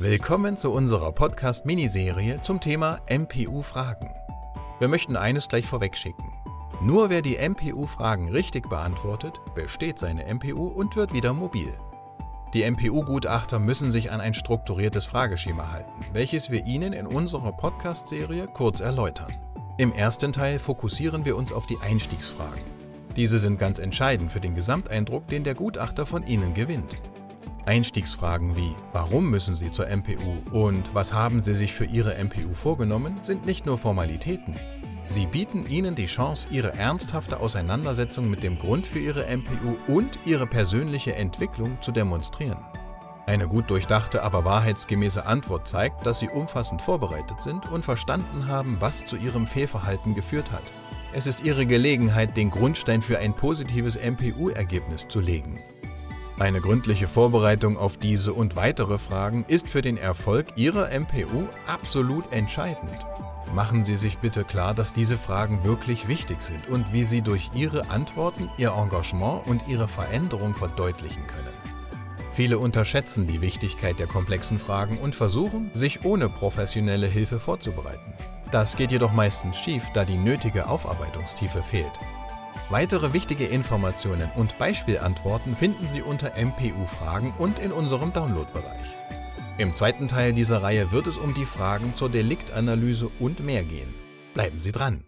Willkommen zu unserer Podcast-Miniserie zum Thema MPU-Fragen. Wir möchten eines gleich vorwegschicken. Nur wer die MPU-Fragen richtig beantwortet, besteht seine MPU und wird wieder mobil. Die MPU-Gutachter müssen sich an ein strukturiertes Frageschema halten, welches wir Ihnen in unserer Podcast-Serie kurz erläutern. Im ersten Teil fokussieren wir uns auf die Einstiegsfragen. Diese sind ganz entscheidend für den Gesamteindruck, den der Gutachter von Ihnen gewinnt. Einstiegsfragen wie Warum müssen Sie zur MPU und Was haben Sie sich für Ihre MPU vorgenommen sind nicht nur Formalitäten. Sie bieten Ihnen die Chance, Ihre ernsthafte Auseinandersetzung mit dem Grund für Ihre MPU und Ihre persönliche Entwicklung zu demonstrieren. Eine gut durchdachte, aber wahrheitsgemäße Antwort zeigt, dass Sie umfassend vorbereitet sind und verstanden haben, was zu Ihrem Fehlverhalten geführt hat. Es ist Ihre Gelegenheit, den Grundstein für ein positives MPU-Ergebnis zu legen. Eine gründliche Vorbereitung auf diese und weitere Fragen ist für den Erfolg Ihrer MPU absolut entscheidend. Machen Sie sich bitte klar, dass diese Fragen wirklich wichtig sind und wie Sie durch Ihre Antworten Ihr Engagement und Ihre Veränderung verdeutlichen können. Viele unterschätzen die Wichtigkeit der komplexen Fragen und versuchen, sich ohne professionelle Hilfe vorzubereiten. Das geht jedoch meistens schief, da die nötige Aufarbeitungstiefe fehlt. Weitere wichtige Informationen und Beispielantworten finden Sie unter MPU-Fragen und in unserem Downloadbereich. Im zweiten Teil dieser Reihe wird es um die Fragen zur Deliktanalyse und mehr gehen. Bleiben Sie dran!